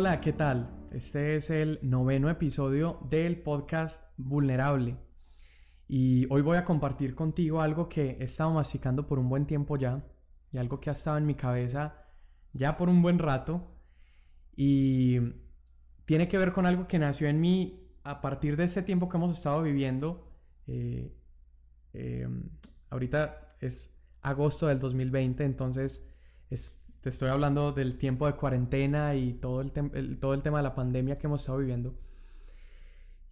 Hola, ¿qué tal? Este es el noveno episodio del podcast Vulnerable. Y hoy voy a compartir contigo algo que he estado masticando por un buen tiempo ya y algo que ha estado en mi cabeza ya por un buen rato. Y tiene que ver con algo que nació en mí a partir de ese tiempo que hemos estado viviendo. Eh, em, ahorita es agosto del 2020, entonces te estoy hablando del tiempo de cuarentena y todo el, todo el tema de la pandemia que hemos estado viviendo.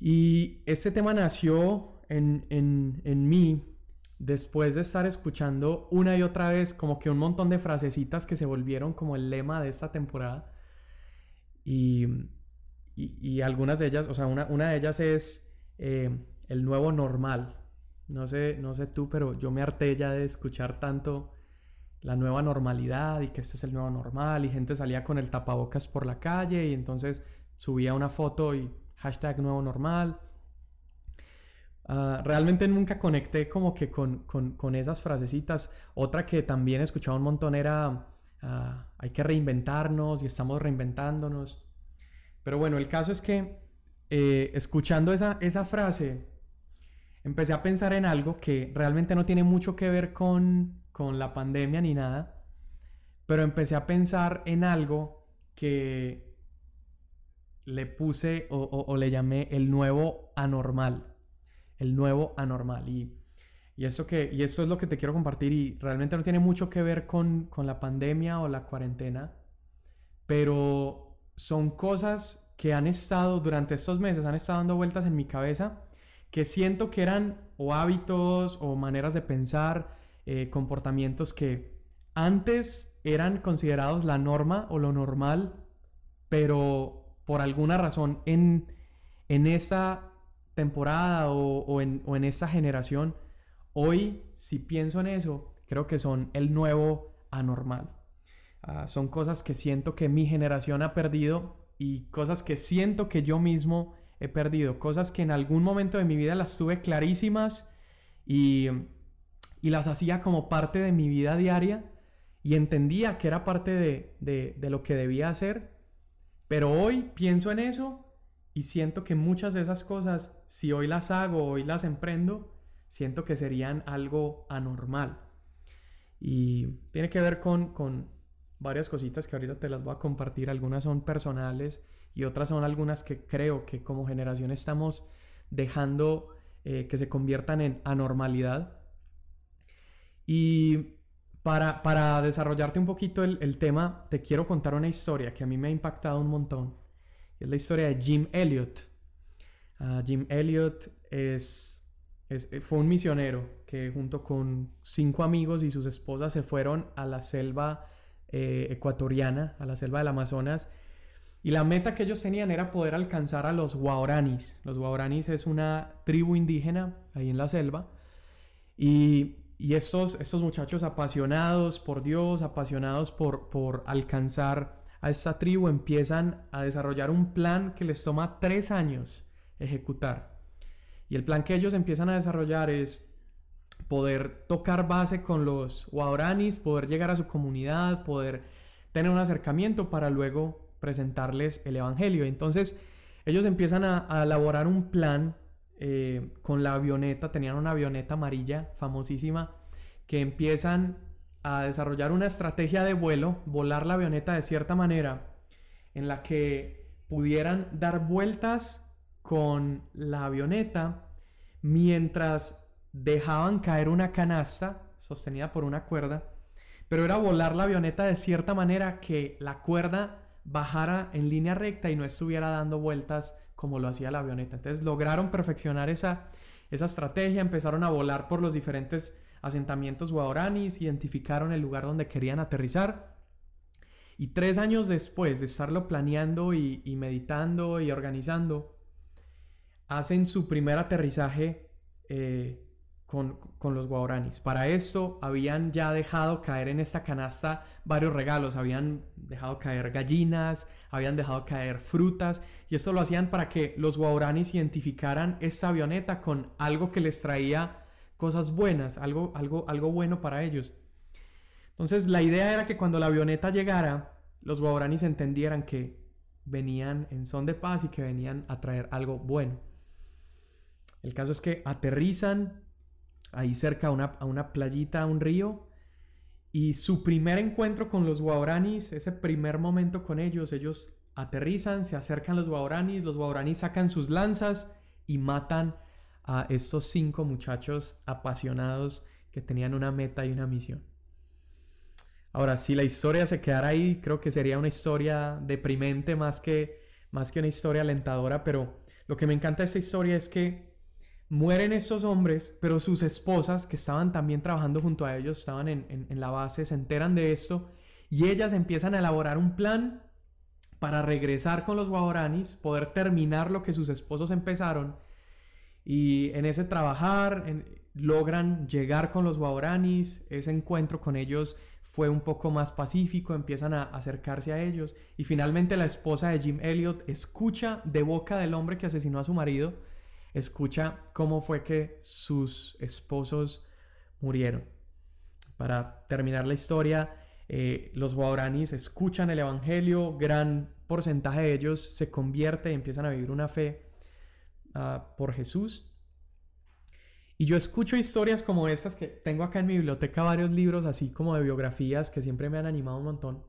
Y este tema nació en, en, en mí después de estar escuchando una y otra vez como que un montón de frasecitas que se volvieron como el lema de esta temporada. Y, y, algunas de ellas, o sea, una, una de ellas es eh, el nuevo normal. No sé, no sé tú, pero yo me harté ya de escuchar tanto la nueva normalidad y que este es el nuevo normal y gente salía con el tapabocas por la calle y entonces subía una foto y hashtag nuevo normal. Ah, realmente nunca conecté como que con, con, con, esas frasecitas. Otra que también escuchaba un montón era ah, hay que reinventarnos y estamos reinventándonos. Pero bueno, el caso es que eh, escuchando esa, esa frase empecé a pensar en algo que realmente no tiene mucho que ver con, con la pandemia ni nada, pero empecé a pensar en algo que le puse o, le llamé el nuevo anormal, el nuevo anormal. Y, y, eso que, y esto es lo que te quiero compartir y realmente no tiene mucho que ver con, con la pandemia o la cuarentena, pero son cosas que han estado durante estos meses, han estado dando vueltas en mi cabeza que siento que eran o hábitos o maneras de pensar, eh, comportamientos que antes eran considerados la norma o lo normal, pero por alguna razón en, en esa temporada o, en, o en esa generación, hoy si pienso en eso, creo que son el nuevo anormal. Ah, son cosas que siento que mi generación ha perdido y cosas que siento que yo mismo he perdido, cosas que en algún momento de mi vida las tuve clarísimas y, y las hacía como parte de mi vida diaria y entendía que era parte de, de, lo que debía hacer, pero hoy pienso en eso y siento que muchas de esas cosas, si hoy las hago, hoy las emprendo, siento que serían algo anormal. Y tiene que ver con, con varias cositas que ahorita te las voy a compartir. Algunas son personales y otras son algunas que creo que como generación estamos dejando eh, que se conviertan en anormalidad. Y para, para desarrollarte un poquito el, tema, te quiero contar una historia que a mí me ha impactado un montón. Es la historia de Jim Elliot. Ah, Jim Elliot es, fue un misionero que junto con cinco amigos y sus esposas se fueron a la selva eh, ecuatoriana, a la selva del Amazonas, y la meta que ellos tenían era poder alcanzar a los guaraníes. Los guaraníes es una tribu indígena ahí en la selva. Y, estos, estos muchachos apasionados por Dios, apasionados por, por alcanzar a esta tribu, empiezan a desarrollar un plan que les toma tres años ejecutar. Y el plan que ellos empiezan a desarrollar es poder tocar base con los guaraníes, poder llegar a su comunidad, poder tener un acercamiento para luego presentarles el Evangelio. Entonces ellos empiezan a, elaborar un plan eh, con la avioneta, tenían una avioneta amarilla famosísima, que empiezan a desarrollar una estrategia de vuelo, volar la avioneta de cierta manera en la que pudieran dar vueltas con la avioneta mientras dejaban caer una canasta sostenida por una cuerda, pero era volar la avioneta de cierta manera que la cuerda bajara en línea recta y no estuviera dando vueltas como lo hacía la avioneta. Entonces lograron perfeccionar esa, esa estrategia, empezaron a volar por los diferentes asentamientos guaraníes, identificaron el lugar donde querían aterrizar. Y tres años después de estarlo planeando y, meditando y organizando, hacen su primer aterrizaje eh, con, los guaraníes. Para esto habían ya dejado caer en esta canasta varios regalos, habían dejado caer gallinas, habían dejado caer frutas y esto lo hacían para que los guaraníes identificaran esta avioneta con algo que les traía cosas buenas, algo, algo, algo bueno para ellos. Entonces la idea era que cuando la avioneta llegara, los guaraníes entendieran que venían en son de paz y que venían a traer algo bueno. El caso es que aterrizan ahí cerca a una, a una playita, a un río, y su primer encuentro con los guauranis, ese primer momento con ellos, ellos aterrizan, se acercan los guauranis, los guauranis sacan sus lanzas y matan a estos cinco muchachos apasionados que tenían una meta y una misión. Ahora, si la historia se quedara ahí, creo que sería una historia deprimente más que, más que una historia alentadora, pero lo que me encanta de esta historia es que mueren estos hombres, pero sus esposas, que estaban también trabajando junto a ellos, estaban en, en la base, se enteran de esto y ellas empiezan a elaborar un plan para regresar con los guaraníes, poder terminar lo que sus esposos empezaron y en ese trabajar logran llegar con los guaraníes, ese encuentro con ellos fue un poco más pacífico, empiezan a acercarse a ellos y finalmente la esposa de Jim Elliot escucha de boca del hombre que asesinó a su marido, escucha cómo fue que sus esposos murieron. Para terminar la historia, eh, los guaraníes escuchan el Evangelio, gran porcentaje de ellos se convierte y empiezan a vivir una fe ah, por Jesús. Y yo escucho historias como estas que tengo acá en mi biblioteca varios libros así como de biografías que siempre me han animado un montón.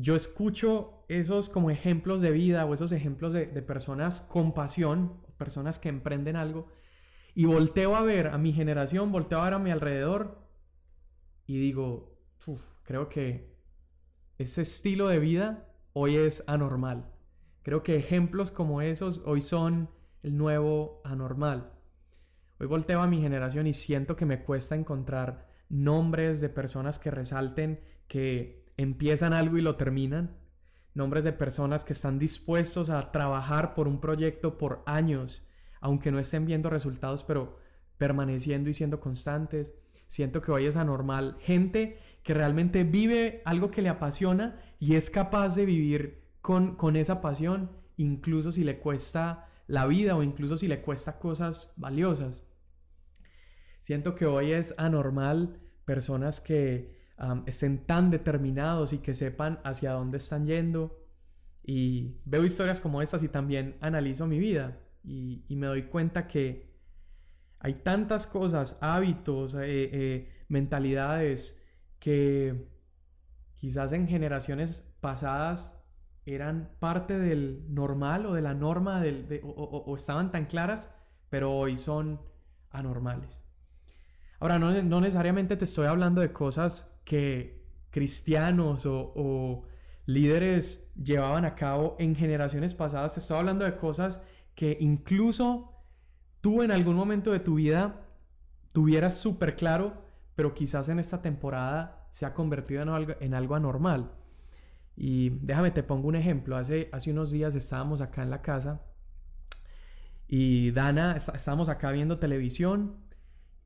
Yo escucho esos como ejemplos de vida o esos ejemplos de, personas con pasión, personas que emprenden algo, y volteo a ver a mi generación, volteo a ver a mi alrededor y digo, creo que ese estilo de vida hoy es anormal. Creo que ejemplos como esos hoy son el nuevo anormal. Hoy volteo a mi generación y siento que me cuesta encontrar nombres de personas que resalten que empiezan algo y lo terminan. Nombres de personas que están dispuestos a trabajar por un proyecto por años, aunque no estén viendo resultados, pero permaneciendo y siendo constantes. Siento que hoy es anormal. Gente que realmente vive algo que le apasiona y es capaz de vivir con, con esa pasión, incluso si le cuesta la vida o incluso si le cuesta cosas valiosas. Siento que hoy es anormal personas que estén tan determinados y que sepan hacia dónde están yendo. Y veo historias como estas y también analizo mi vida y, me doy cuenta que hay tantas cosas, hábitos, eh, eh, mentalidades que quizás en generaciones pasadas eran parte del normal o de la norma del, o, estaban tan claras, pero hoy son anormales. Ahora, no, no, necesariamente te estoy hablando de cosas que cristianos o, líderes llevaban a cabo en generaciones pasadas, te estoy hablando de cosas que incluso tú en algún momento de tu vida tuvieras súper claro, pero quizás en esta temporada se ha convertido en algo, en algo anormal. Y déjame, te pongo un ejemplo. Hace, hace unos días estábamos acá en la casa y Dana, estábamos acá viendo televisión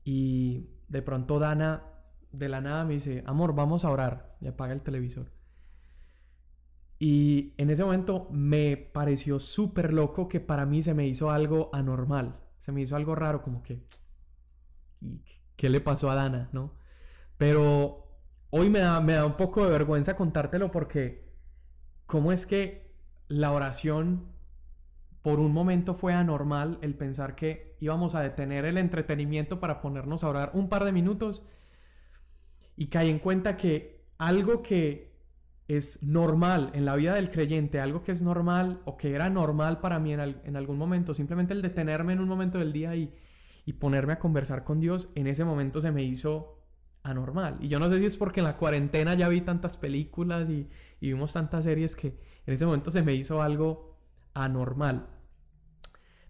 y de pronto Dana de la nada me dice, amor, vamos a orar y apaga el televisor. Y en ese momento me pareció súper loco que para mí se me hizo algo anormal, se me hizo algo raro, como que, ¿qué le pasó a Dana? ¿No? Pero hoy me da, me da un poco de vergüenza contártelo porque cómo es que la oración por un momento fue anormal el pensar que íbamos a detener el entretenimiento para ponernos a orar un par de minutos y caí en cuenta que algo que es normal en la vida del creyente, algo que es normal o que era normal para mí en, algún momento, simplemente el detenerme en un momento del día y, y ponerme a conversar con Dios, en ese momento se me hizo anormal. Y yo no sé si es porque en la cuarentena ya vi tantas películas y, vimos tantas series que en ese momento se me hizo algo anormal.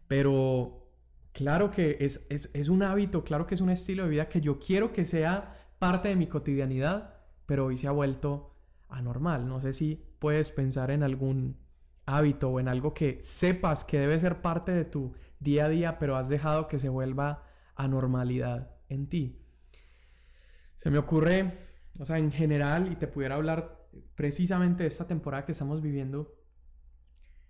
Pero claro que es, es, un hábito, claro que es un estilo de vida que yo quiero que sea parte de mi cotidianidad, pero hoy se ha vuelto anormal. No sé si puedes pensar en algún hábito o en algo que sepas que debe ser parte de tu día a día, pero has dejado que se vuelva anormalidad en ti. Se me ocurre, o sea, en general, y te pudiera hablar precisamente de esta temporada que estamos viviendo,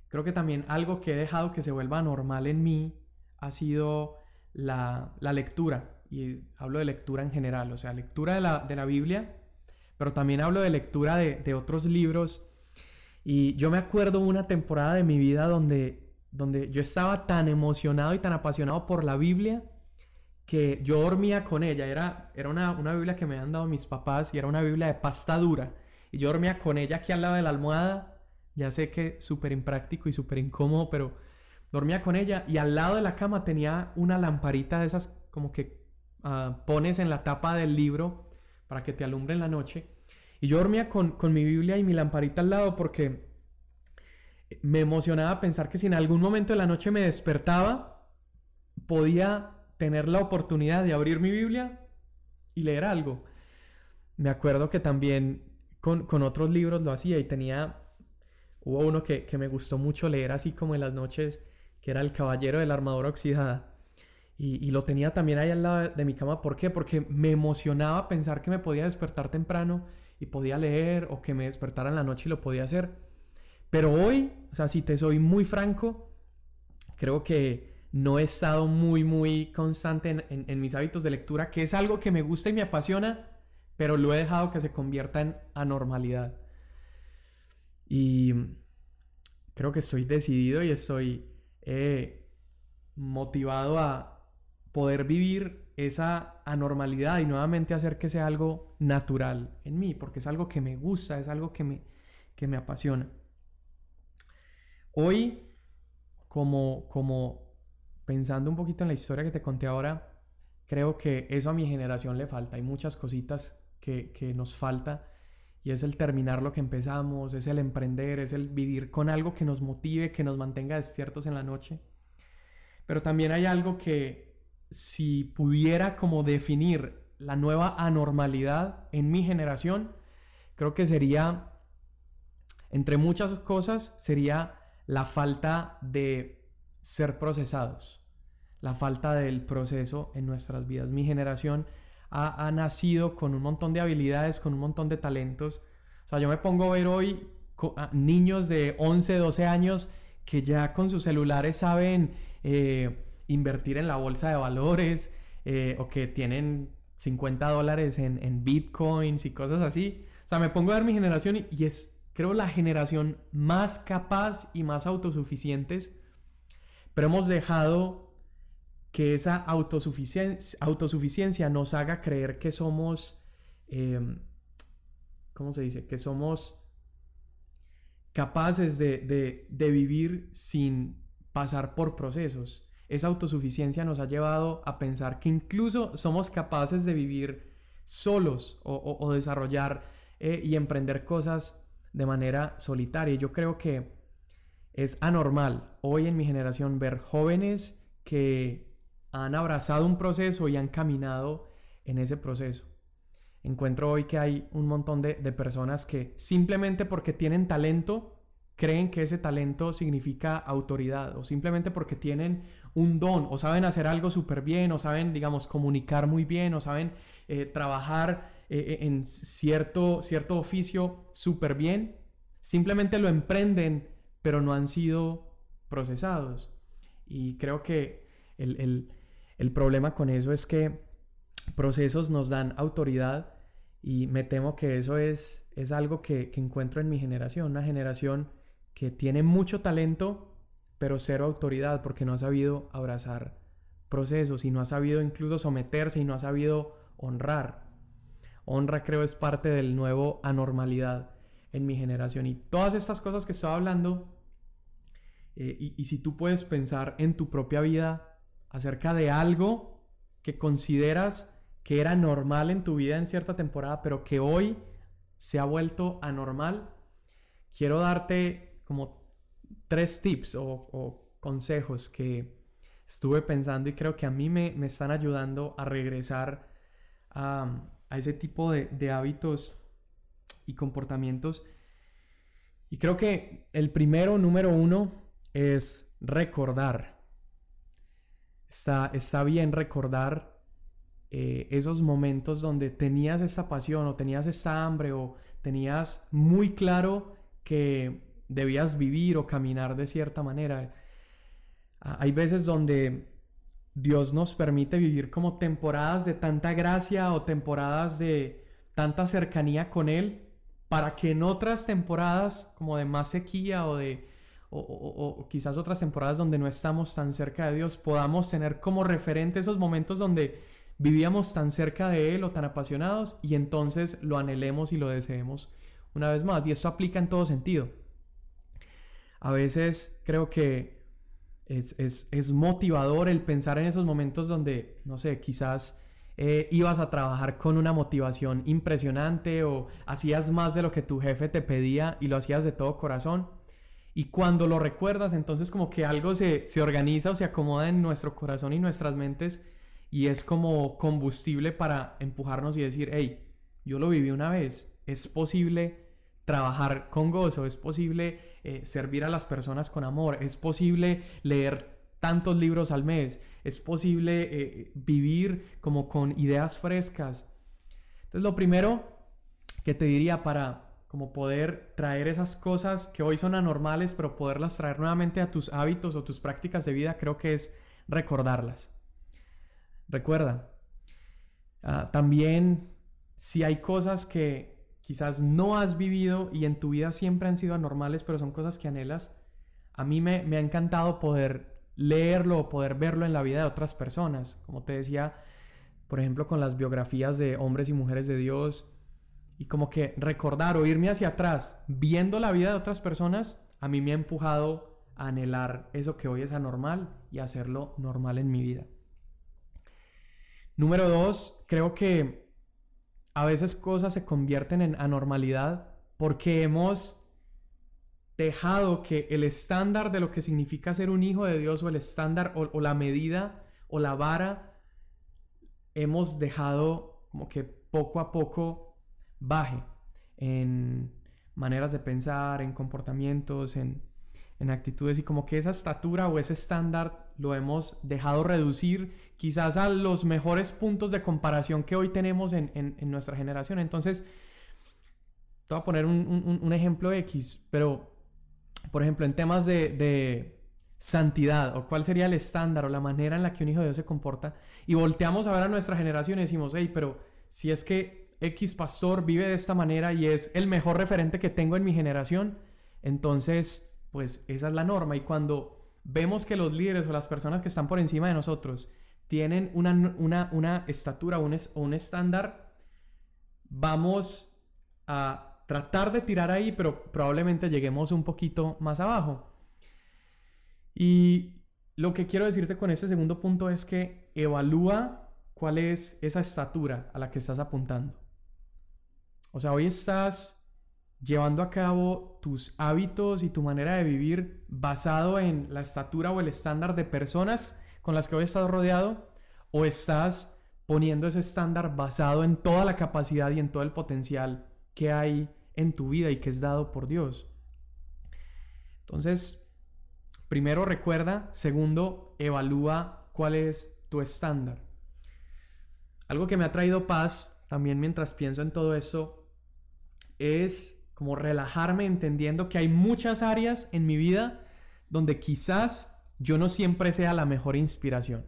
creo que también algo que he dejado que se vuelva normal en mí ha sido la, lectura. Y hablo de lectura en general, o sea, lectura de la, Biblia, pero también hablo de lectura de, otros libros. Y yo me acuerdo una temporada de mi vida donde, donde yo estaba tan emocionado y tan apasionado por la Biblia que yo dormía con ella. Era, era una, una Biblia que me habían dado mis papás y era una Biblia de pasta dura. Y yo dormía con ella aquí al lado de la almohada. Ya sé que súper impráctico y súper incómodo, pero dormía con ella y al lado de la cama tenía una lamparita de esas como que ah, pones en la tapa del libro para que te alumbre en la noche. Y yo dormía con, con mi Biblia y mi lamparita al lado porque me emocionaba pensar que si en algún momento de la noche me despertaba, podía tener la oportunidad de abrir mi Biblia y leer algo. Me acuerdo que también con, con otros libros lo hacía y tenía, hubo uno que, que, me gustó mucho leer así como en las noches, que era El Caballero de la Armadura Oxidada. Y, lo tenía también ahí al lado de mi cama. ¿Por qué? Porque me emocionaba pensar que me podía despertar temprano y podía leer o que me despertara en la noche y lo podía hacer. Pero hoy, o sea, si te soy muy franco, creo que no he estado muy, muy constante en mis hábitos de lectura, que es algo que me gusta y me apasiona, pero lo he dejado que se convierta en anormalidad. Y creo que estoy decidido y estoy eh, motivado a poder vivir esa anormalidad y nuevamente hacer que sea algo natural en mí, porque es algo que me gusta, es algo que me, que me apasiona. Hoy, como, como pensando un poquito en la historia que te conté ahora, creo que eso a mi generación le falta. Hay muchas cositas que, que nos falta y es el terminar lo que empezamos, es el emprender, es el vivir con algo que nos motive, que nos mantenga despiertos en la noche. Pero también hay algo que si pudiera como definir la nueva anormalidad en mi generación, creo que sería, entre muchas cosas, sería la falta de ser procesados, la falta del proceso en nuestras vidas. Mi generación ha, nacido con un montón de habilidades, con un montón de talentos. O sea, yo me pongo a ver hoy niños de 11, 12 años que ya con sus celulares saben eh, invertir en la bolsa de valores eh, o que tienen 50 dólares en, bitcoins y cosas así. O sea, me pongo a ver mi generación y, es, creo, la generación más capaz y más autosuficientes. Pero hemos dejado que esa autosuficiencia nos haga creer que somos, em, ¿cómo se dice? Que somos capaces de, vivir sin pasar por procesos. Esa autosuficiencia nos ha llevado a pensar que incluso somos capaces de vivir solos o, desarrollar eh, y emprender cosas de manera solitaria. Yo creo que es anormal hoy en mi generación ver jóvenes que han abrazado un proceso y han caminado en ese proceso. Encuentro hoy que hay un montón de, personas que simplemente porque tienen talento, creen que ese talento significa autoridad o simplemente porque tienen un don o saben hacer algo súper bien o saben, digamos, comunicar muy bien o saben eh, trabajar eh, eh, en cierto, cierto oficio súper bien, simplemente lo emprenden pero no han sido procesados. Y creo que el el problema con eso es que procesos nos dan autoridad y me temo que eso es, es algo que, encuentro en mi generación, una generación que tiene mucho talento, pero cero autoridad porque no ha sabido abrazar procesos y no ha sabido incluso someterse y no ha sabido honrar. Honra creo es parte del nuevo anormalidad en mi generación. Y todas estas cosas que estoy hablando, eh, y, y si tú puedes pensar en tu propia vida, acerca de algo que consideras que era normal en tu vida en cierta temporada, pero que hoy se ha vuelto anormal, quiero darte como tres tips o, consejos que estuve pensando y creo que a mí me, están ayudando a regresar a, ese tipo de, hábitos y comportamientos. Y creo que el primero, número uno, es recordar. Está, bien recordar eh, esos momentos donde tenías esa pasión o tenías esa hambre o tenías muy claro que debías vivir o caminar de cierta manera. Hay veces donde Dios nos permite vivir como temporadas de tanta gracia o temporadas de tanta cercanía con Él para que en otras temporadas como de más sequía o de o, quizás otras temporadas donde no estamos tan cerca de Dios podamos tener como referente esos momentos donde vivíamos tan cerca de Él o tan apasionados y entonces lo anhelemos y lo deseemos una vez más. Y esto aplica en todo sentido. A veces creo que es, es motivador el pensar en esos momentos donde, no sé, quizás eh, ibas a trabajar con una motivación impresionante o hacías más de lo que tu jefe te pedía y lo hacías de todo corazón. Y cuando lo recuerdas, entonces como que algo se, se organiza o se acomoda en nuestro corazón y nuestras mentes y es como combustible para empujarnos y decir, hey, yo lo viví una vez, es posible trabajar con gozo, es posible eh, servir a las personas con amor, es posible leer tantos libros al mes, es posible eh, vivir como con ideas frescas. Entonces lo primero que te diría para como poder traer esas cosas que hoy son anormales, pero poderlas traer nuevamente a tus hábitos o tus prácticas de vida, creo que es recordarlas. Recuerda, ah, también si hay cosas que quizás no has vivido y en tu vida siempre han sido anormales, pero son cosas que anhelas, a mí me, me ha encantado poder leerlo o poder verlo en la vida de otras personas. Como te decía, por ejemplo, con las biografías de hombres y mujeres de Dios. Y como que recordar o irme hacia atrás viendo la vida de otras personas, a mí me ha empujado a anhelar eso que hoy es anormal y hacerlo normal en mi vida. Número dos, creo que a veces cosas se convierten en anormalidad porque hemos dejado que el estándar de lo que significa ser un hijo de Dios o el estándar o, la medida o la vara, hemos dejado como que poco a poco baje en maneras de pensar, en comportamientos, en, actitudes y como que esa estatura o ese estándar lo hemos dejado reducir quizás a los mejores puntos de comparación que hoy tenemos en, nuestra generación. Entonces, te voy a poner un, un ejemplo X, pero por ejemplo, en temas de, santidad o cuál sería el estándar o la manera en la que un hijo de Dios se comporta y volteamos a ver a nuestra generación y decimos, hey, pero si es que X pastor vive de esta manera y es el mejor referente que tengo en mi generación, entonces, pues esa es la norma. Y cuando vemos que los líderes o las personas que están por encima de nosotros tienen una, una, estatura o un estándar, vamos a tratar de tirar ahí, pero probablemente lleguemos un poquito más abajo. Y lo que quiero decirte con este segundo punto es que evalúa cuál es esa estatura a la que estás apuntando. O sea, hoy estás llevando a cabo tus hábitos y tu manera de vivir basado en la estatura o el estándar de personas con las que hoy estás rodeado o estás poniendo ese estándar basado en toda la capacidad y en todo el potencial que hay en tu vida y que es dado por Dios. Entonces, primero recuerda, segundo, evalúa cuál es tu estándar. Algo que me ha traído paz también mientras pienso en todo eso es como relajarme entendiendo que hay muchas áreas en mi vida donde quizás yo no siempre sea la mejor inspiración.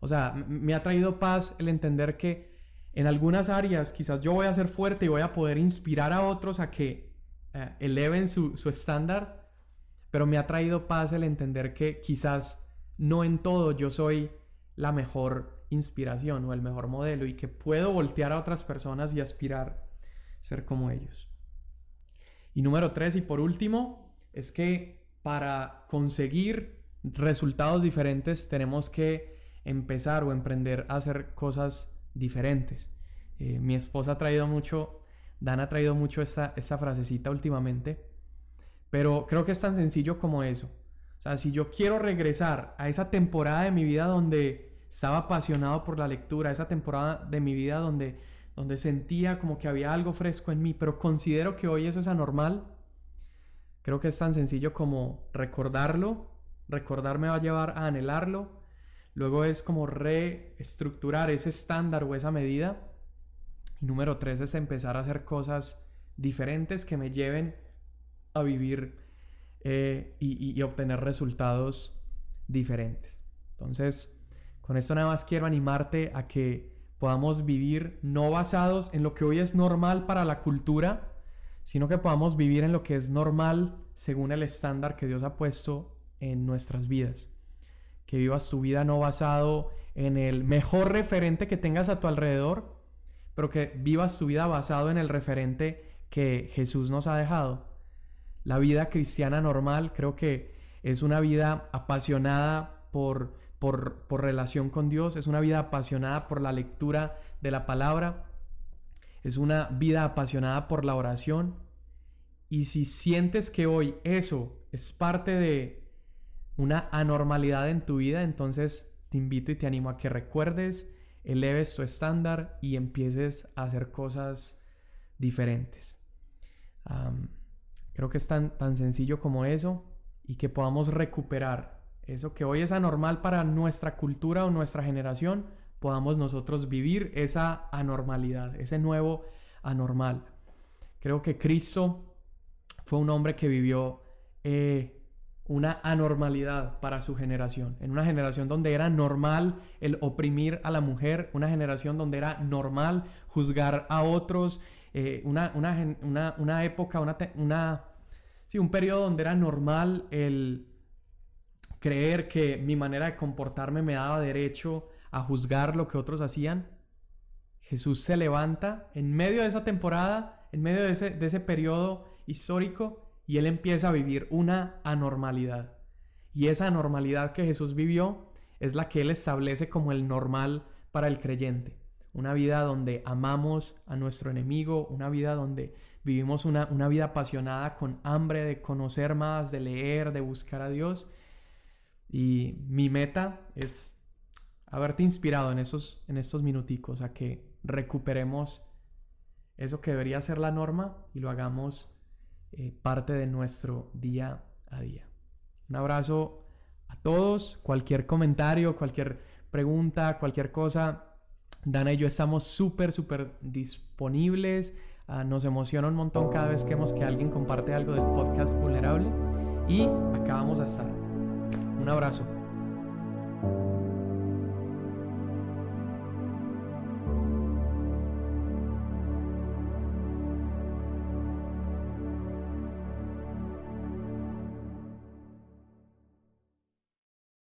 O sea, me ha traído paz el entender que en algunas áreas quizás yo voy a ser fuerte y voy a poder inspirar a otros a que eh, eleven su, estándar, pero me ha traído paz el entender que quizás no en todo yo soy la mejor inspiración o el mejor modelo y que puedo voltear a otras personas y aspirar ser como ellos. Y número tres y por último, es que para conseguir resultados diferentes tenemos que empezar o emprender a hacer cosas diferentes. Eh, mi esposa ha traído mucho, Dan ha traído mucho esta, esta frasecita últimamente, pero creo que es tan sencillo como eso. O sea, si yo quiero regresar a esa temporada de mi vida donde estaba apasionado por la lectura, esa temporada de mi vida donde, donde sentía como que había algo fresco en mí, pero considero que hoy eso es anormal, creo que es tan sencillo como recordarlo, recordarme va a llevar a anhelarlo Luego es como reestructurar ese estándar o esa medida. Y número tres es empezar a hacer cosas diferentes que me lleven a vivir eh, y, obtener resultados diferentes. Entonces, con esto nada más quiero animarte a que podamos vivir no basados en lo que hoy es normal para la cultura sino que podamos vivir en lo que es normal según el estándar que Dios ha puesto en nuestras vidas. Que vivas tu vida no basado en el mejor referente que tengas a tu alrededor, pero que vivas tu vida basado en el referente que Jesús nos ha dejado. La vida cristiana normal creo que es una vida apasionada por, por, relación con Dios, es una vida apasionada por la lectura de la palabra, es una vida apasionada por la oración. Y si sientes que hoy eso es parte de una anormalidad en tu vida, entonces te invito y te animo a que recuerdes, eleves tu estándar y empieces a hacer cosas diferentes. creo que es tan, tan sencillo como eso y que podamos recuperar eso que hoy es anormal para nuestra cultura o nuestra generación, podamos nosotros vivir esa anormalidad, ese nuevo anormal. Creo que Cristo fue un hombre que vivió eh, una anormalidad para su generación, en una generación donde era normal el oprimir a la mujer, una generación donde era normal juzgar a otros, eh, una, una, época, una, una, sí, un periodo donde era normal el creer que mi manera de comportarme me daba derecho a juzgar lo que otros hacían. Jesús se levanta en medio de esa temporada, en medio de ese, de ese periodo histórico, y él empieza a vivir una anormalidad. Y esa anormalidad que Jesús vivió es la que él establece como el normal para el creyente. Una vida donde amamos a nuestro enemigo, una vida donde vivimos una, una vida apasionada con hambre de conocer más, de leer, de buscar a Dios. Y mi meta es haberte inspirado en, esos, en estos minuticos a que recuperemos eso que debería ser la norma y lo hagamos eh, parte de nuestro día a día. Un abrazo a todos, cualquier comentario, cualquier pregunta, cualquier cosa. Dana y yo estamos súper, súper disponibles. Ah, nos emociona un montón cada vez que vemos que alguien comparte algo del podcast vulnerable. Y acá vamos a estar. Un abrazo.